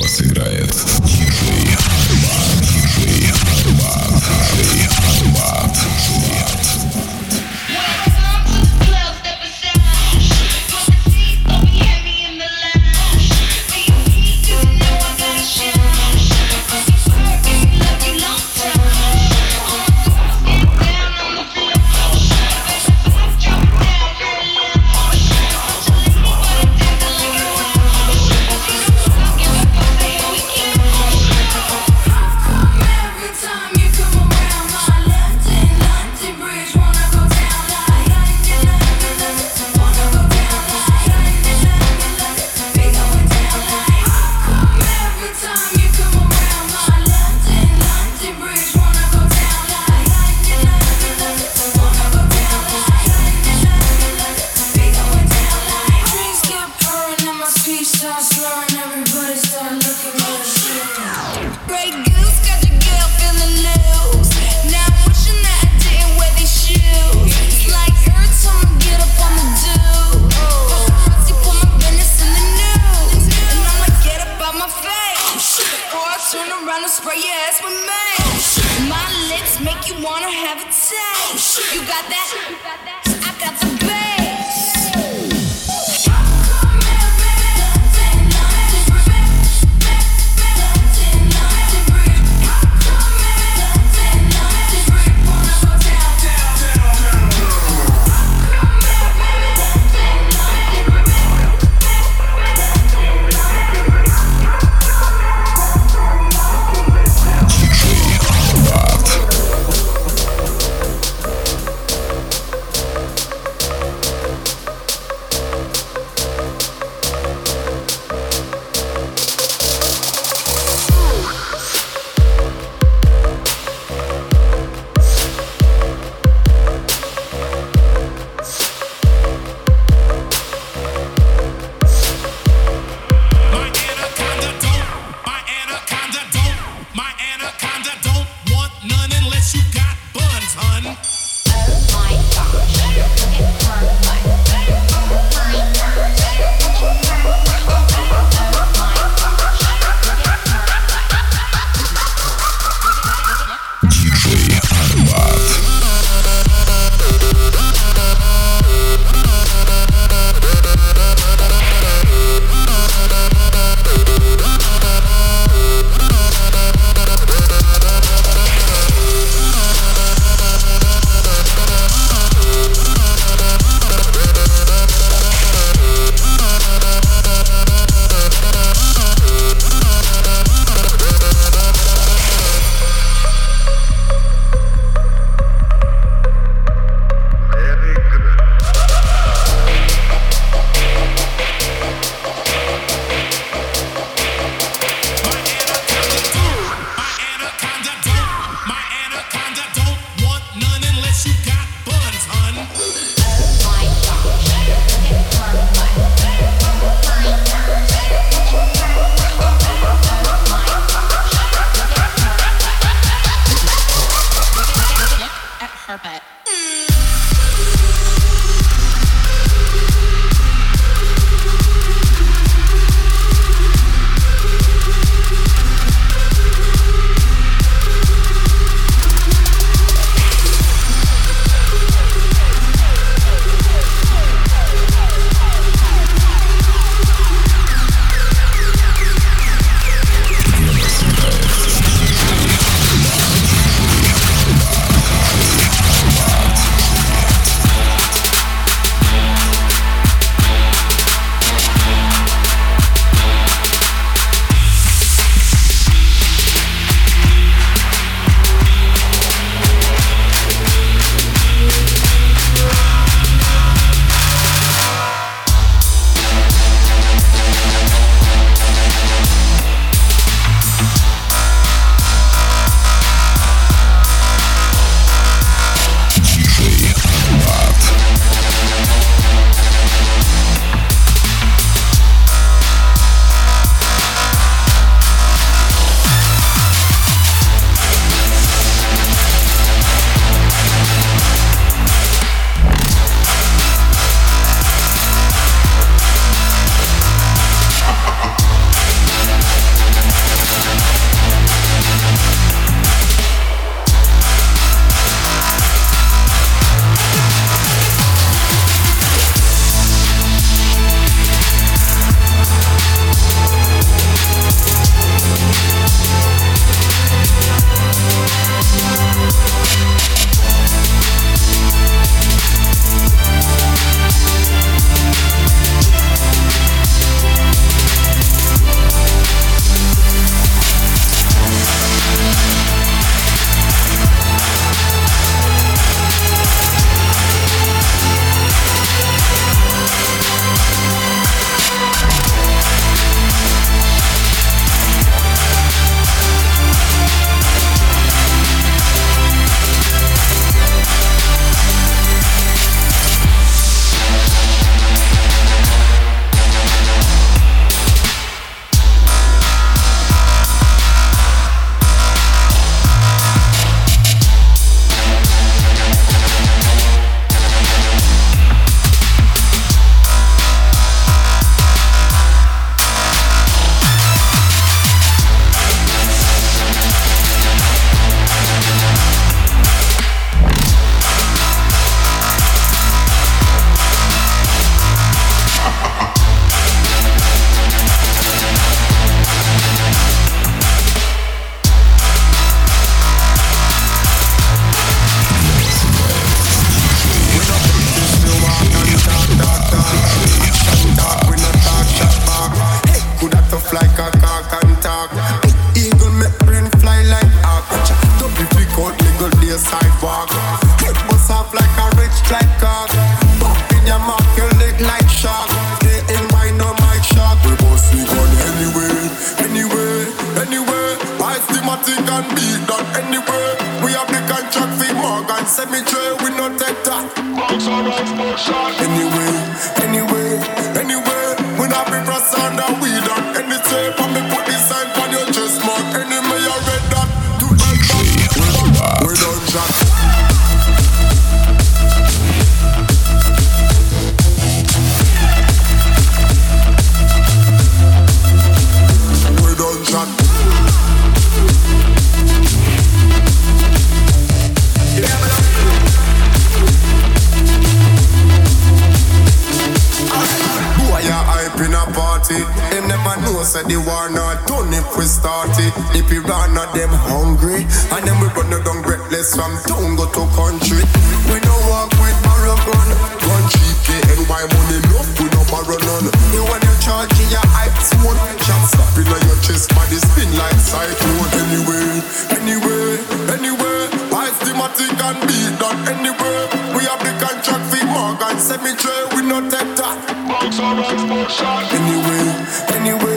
вас играет say the war not done if we start it. If run at them hungry, and then we run down breathless from town go to country. We no walk with barrel gun, cheap, get NY money enough, we no borrow none. You want you charge in your hype zone, shot slap in your chest, body spin like cyclone. Anyway, anyway, anyway, Ice-Matic and beat that anyway. We have the contract for Morgan Cemetery, we no take that. Anyway, anyway, anyway,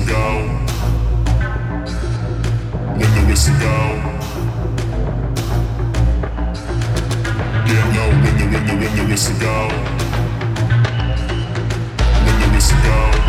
whistle go. When the whistle go. Get low when the when the when the whistle go. When the whistle go.